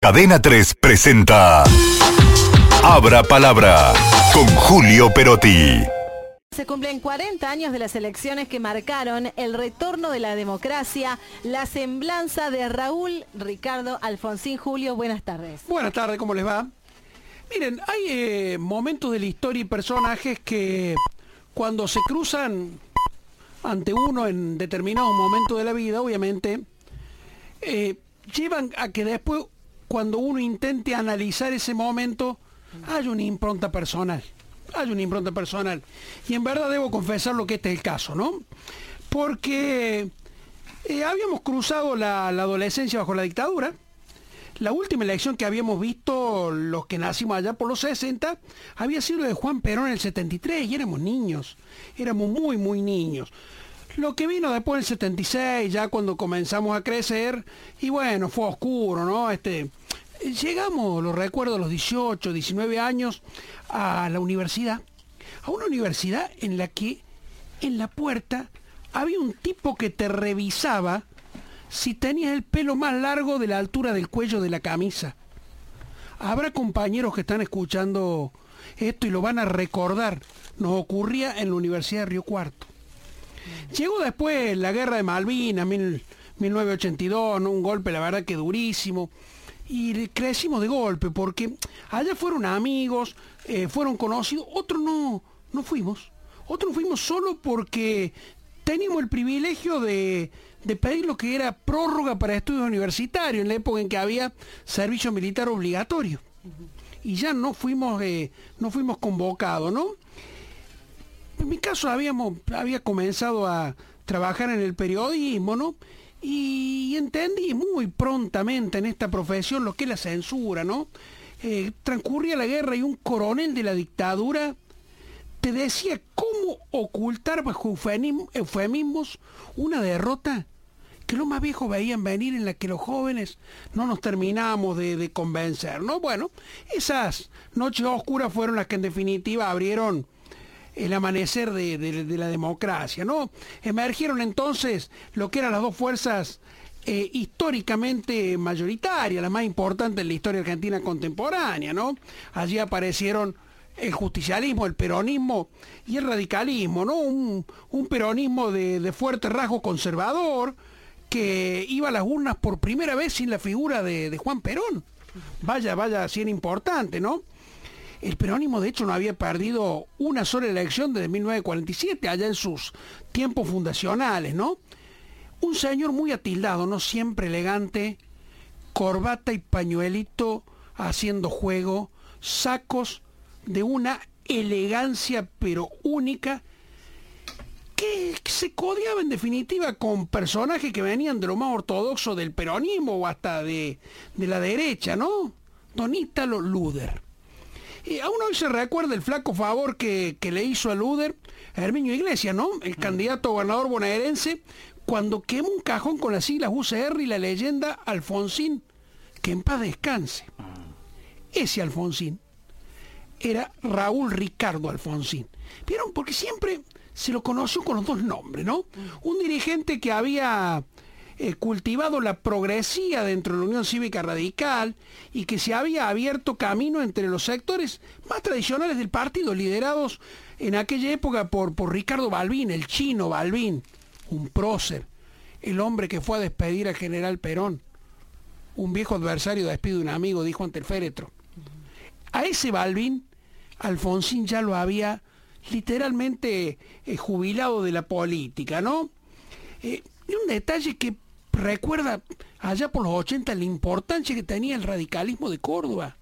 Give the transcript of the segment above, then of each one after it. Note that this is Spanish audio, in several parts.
Cadena 3 presenta Abra Palabra con Julio Perotti. Se cumplen 40 años de las elecciones que marcaron el retorno de la democracia, la semblanza de Raúl Ricardo Alfonsín Julio. Buenas tardes. Buenas tardes, ¿cómo les va? Miren, hay eh, momentos de la historia y personajes que cuando se cruzan ante uno en determinado momento de la vida, obviamente, eh, llevan a que después cuando uno intente analizar ese momento, hay una impronta personal. Hay una impronta personal. Y en verdad debo confesar lo que este es el caso, ¿no? Porque eh, habíamos cruzado la, adolescencia bajo la dictadura. La última elección que habíamos visto, los que nacimos allá por los 60, había sido de Juan Perón en el 73 y éramos niños. Éramos muy, muy niños. Lo que vino después del 76, ya cuando comenzamos a crecer, y bueno, fue oscuro, ¿no? Este, llegamos, lo recuerdo, a los 18, 19 años, a la universidad. A una universidad en la que en la puerta había un tipo que te revisaba si tenías el pelo más largo de la altura del cuello de la camisa. Habrá compañeros que están escuchando esto y lo van a recordar. Nos ocurría en la Universidad de Río Cuarto. Llegó después la guerra de Malvinas, 1982, un golpe la verdad que durísimo. Y crecimos de golpe porque allá fueron amigos, eh, fueron conocidos, otros no, no fuimos. Otros fuimos solo porque teníamos el privilegio de, pedir lo que era prórroga para estudios universitarios en la época en que había servicio militar obligatorio. Y ya no fuimos, eh, no fuimos convocados, ¿no? en mi caso habíamos, había comenzado a trabajar en el periodismo, ¿no? Y entendí muy prontamente en esta profesión lo que es la censura, ¿no? Eh, transcurría la guerra y un coronel de la dictadura te decía cómo ocultar bajo eufemismos una derrota que los más viejos veían venir en la que los jóvenes no nos terminamos de, de convencer, ¿no? Bueno, esas noches oscuras fueron las que en definitiva abrieron el amanecer de, la democracia, ¿no? Emergieron entonces lo que eran las dos fuerzas eh, históricamente mayoritarias, las más importantes en la historia argentina contemporánea, ¿no? Allí aparecieron el justicialismo, el peronismo y el radicalismo, ¿no? Un, peronismo de, fuerte rasgo conservador que iba a las urnas por primera vez sin la figura de, de Juan Perón. Vaya, vaya, así importante, ¿no? El peronismo, de hecho, no había perdido una sola elección desde 1947, allá en sus tiempos fundacionales, ¿no? Un señor muy atildado, no siempre elegante, corbata y pañuelito haciendo juego, sacos de una elegancia pero única que se codiaba en definitiva con personajes que venían de lo más ortodoxo del peronismo o hasta de, de la derecha, ¿no? Don Ítalo Luder. Y aún hoy se recuerda el flaco favor que, le hizo a Luder a Herminio Iglesias, ¿no? El mm. candidato gobernador bonaerense, cuando quemó un cajón con las siglas UCR y la leyenda Alfonsín, que en paz descanse. Mm. Ese Alfonsín era Raúl Ricardo Alfonsín. ¿Vieron? Porque siempre se lo conoció con los dos nombres, ¿no? Mm. Un dirigente que había eh, cultivado la progresía dentro de la Unión Cívica Radical y que se había abierto camino entre los sectores más tradicionales del partido, liderados en aquella época por, por Ricardo Balbín, el chino Balbín, un prócer, el hombre que fue a despedir al general Perón, un viejo adversario despide un amigo, dijo ante el féretro. A ese Balbín, Alfonsín ya lo había literalmente eh, jubilado de la política, ¿no? Eh, y un detalle que recuerda allá por los 80 la importancia que tenía el radicalismo de Córdoba.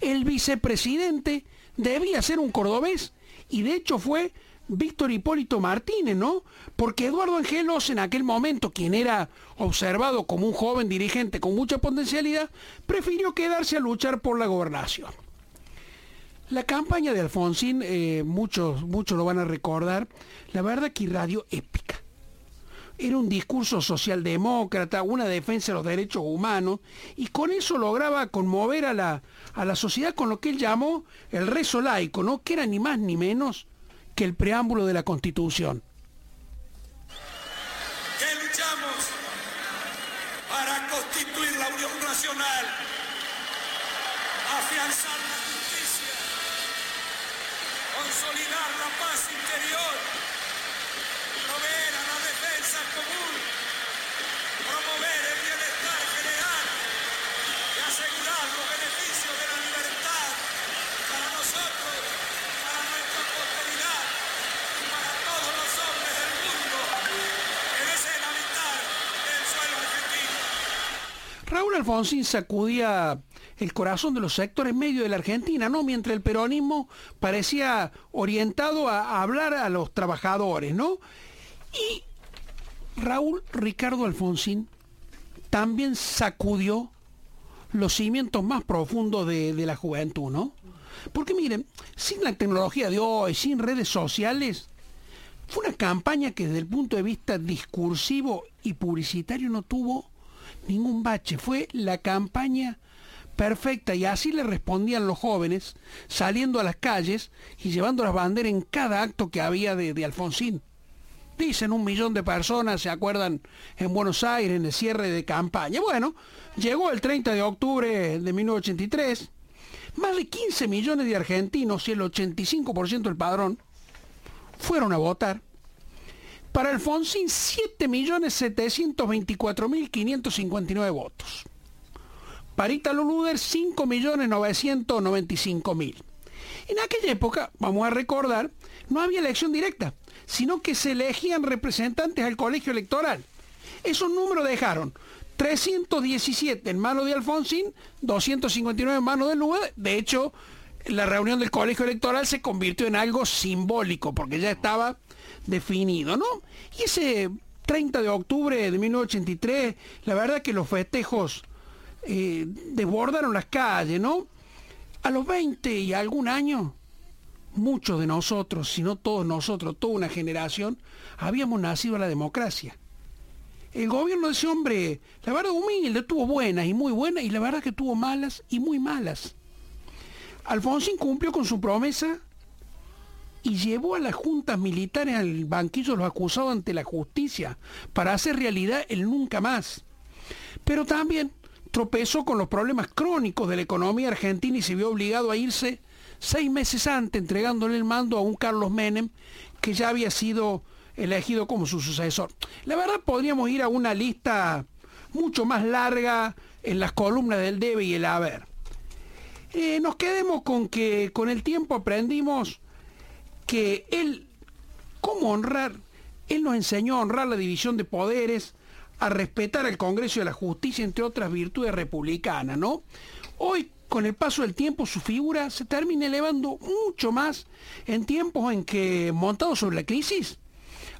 El vicepresidente debía ser un cordobés y de hecho fue Víctor Hipólito Martínez, ¿no? Porque Eduardo Angelos en aquel momento, quien era observado como un joven dirigente con mucha potencialidad, prefirió quedarse a luchar por la gobernación. La campaña de Alfonsín, eh, muchos, muchos lo van a recordar, la verdad que irradió épica era un discurso socialdemócrata, una defensa de los derechos humanos, y con eso lograba conmover a la, a la sociedad con lo que él llamó el rezo laico, ¿no? que era ni más ni menos que el preámbulo de la Constitución. luchamos para constituir la Unión Nacional afianzar la justicia, consolidar la paz interior, proveer a la defensa común, promover el bienestar general y para nuestra y para todos los hombres del mundo que deseen suelo argentino. Raúl Alfonsín sacudía el corazón de los sectores medios de la Argentina, ¿no? Mientras el peronismo parecía orientado a hablar a los trabajadores, ¿no? Y Raúl Ricardo Alfonsín también sacudió los cimientos más profundos de, la juventud, ¿no? Porque miren, sin la tecnología de hoy, sin redes sociales, fue una campaña que desde el punto de vista discursivo y publicitario no tuvo ningún bache. Fue la campaña perfecta y así le respondían los jóvenes saliendo a las calles y llevando las banderas en cada acto que había de Alfonsín. Dicen un millón de personas, se acuerdan, en Buenos Aires, en el cierre de campaña. Bueno, llegó el 30 de octubre de 1983. Más de 15 millones de argentinos y el 85% del padrón fueron a votar. Para Alfonsín, 7.724.559 votos. Para Italo Luder, 5.995.000. En aquella época, vamos a recordar, no había elección directa, sino que se elegían representantes al colegio electoral. Esos números dejaron 317 en mano de Alfonsín, 259 en mano de Luder. De hecho, la reunión del colegio electoral se convirtió en algo simbólico, porque ya estaba definido, ¿no? Y ese 30 de octubre de 1983, la verdad que los festejos eh, desbordaron las calles, ¿no? A los 20 y algún año, muchos de nosotros, si no todos nosotros, toda una generación, habíamos nacido a la democracia. El gobierno de ese hombre, la verdad humilde, tuvo buenas y muy buenas, y la verdad que tuvo malas y muy malas. Alfonsín cumplió con su promesa y llevó a las juntas militares al banquillo los acusados ante la justicia para hacer realidad el nunca más. Pero también tropezó con los problemas crónicos de la economía argentina y se vio obligado a irse seis meses antes entregándole el mando a un Carlos Menem que ya había sido elegido como su sucesor. La verdad podríamos ir a una lista mucho más larga en las columnas del debe y el haber. Eh, nos quedemos con que con el tiempo aprendimos que él, cómo honrar, él nos enseñó a honrar la división de poderes, a respetar al Congreso y a la justicia, entre otras virtudes republicanas, ¿no? Hoy, con el paso del tiempo, su figura se termina elevando mucho más en tiempos en que, montados sobre la crisis,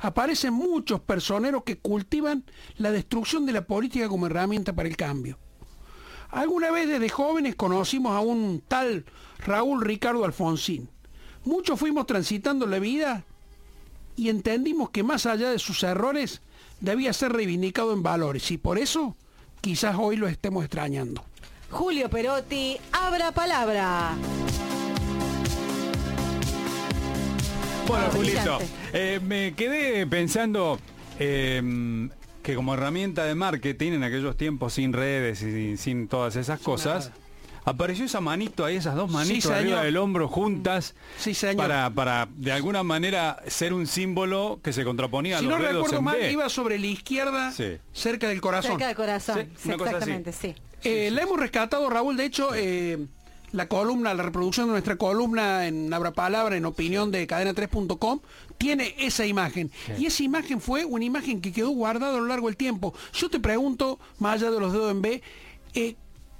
aparecen muchos personeros que cultivan la destrucción de la política como herramienta para el cambio. Alguna vez desde jóvenes conocimos a un tal Raúl Ricardo Alfonsín. Muchos fuimos transitando la vida y entendimos que más allá de sus errores debía ser reivindicado en valores y por eso quizás hoy lo estemos extrañando. Julio Perotti, abra palabra. Bueno, Ah, Julito, eh, me quedé pensando eh, que como herramienta de marketing en aquellos tiempos sin redes y sin, sin todas esas cosas, apareció esa manito ahí, esas dos manitos señor. arriba del hombro juntas Sí, señor. para, para de alguna manera ser un símbolo que se contraponía Si a no los dedos recuerdo mal, B. iba sobre la izquierda, Sí. cerca del corazón. Cerca del corazón. Sí, Sí, sí. Eh, La hemos rescatado, Raúl, de hecho, eh, la columna, la reproducción de nuestra columna en Abra Palabra, en opinión de cadena3.com, tiene esa imagen. Y esa imagen fue una imagen que quedó guardada a lo largo del tiempo. Yo te pregunto, más allá de los dedos en B, eh,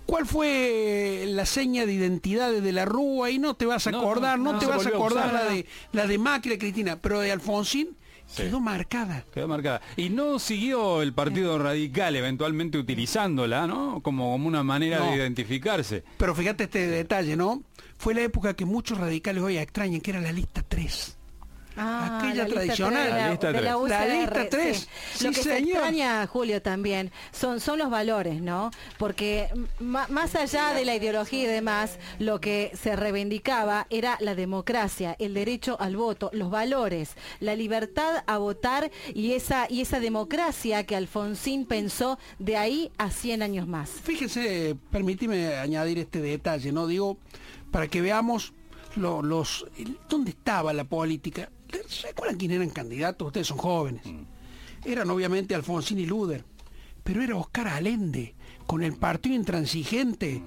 ¿cuál fue la seña de identidad de, De la Rúa? Y no te vas a acordar, no, no, no te vas a acordar usar. la de, la de Macri, Cristina, pero de Alfonsín quedó marcada. Quedó marcada. Y no siguió el Partido Radical eventualmente utilizándola, ¿no? Como, como una manera No. de identificarse. Pero fíjate este detalle, ¿no? Fue la época que muchos radicales hoy extrañan, que era la lista 3. Ah, aquella la lista tradicional. tres de La lista de La lista sí. tres. Lo Sí, que se señor. extraña, Julio, también, son, son los valores, ¿no? Porque más allá de la ideología y demás, lo que se reivindicaba era la democracia, el derecho al voto, los valores, la libertad a votar y esa, y esa democracia que Alfonsín pensó de ahí a 100 años más. Fíjese, permíteme añadir este detalle, ¿no? Digo, para que veamos lo- los el- dónde estaba la política. ¿Se acuerdan quién eran candidatos? Ustedes son jóvenes. Eran obviamente Alfonsín y Luder, pero era Oscar Allende, con el partido intransigente.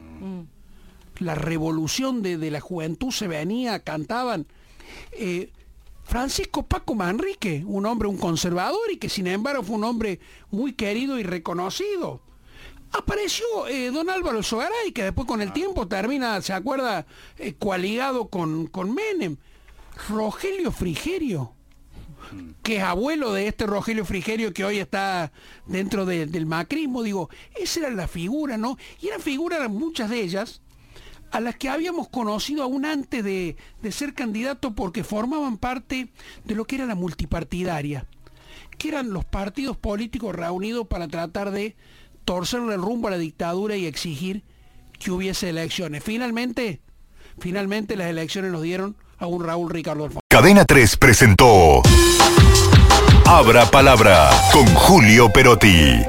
La revolución de, de la juventud se venía, cantaban. Eh, Francisco Paco Manrique, un hombre, un conservador y que sin embargo fue un hombre muy querido y reconocido. Apareció eh, don Álvaro Sogaray, que después con el tiempo termina, ¿se acuerda? Eh, coaligado con, con Menem. Rogelio Frigerio, que es abuelo de este Rogelio Frigerio que hoy está dentro de- del macrismo. Digo, esa era la figura, ¿no? Y eran figuras, muchas de ellas, a las que habíamos conocido aún antes de, de ser candidato porque formaban parte de lo que era la multipartidaria, que eran los partidos políticos reunidos para tratar de torcerle el rumbo a la dictadura y exigir que hubiese elecciones. Finalmente, finalmente las elecciones nos dieron a Raúl Ricardo. Cadena 3 presentó Abra Palabra con Julio Perotti.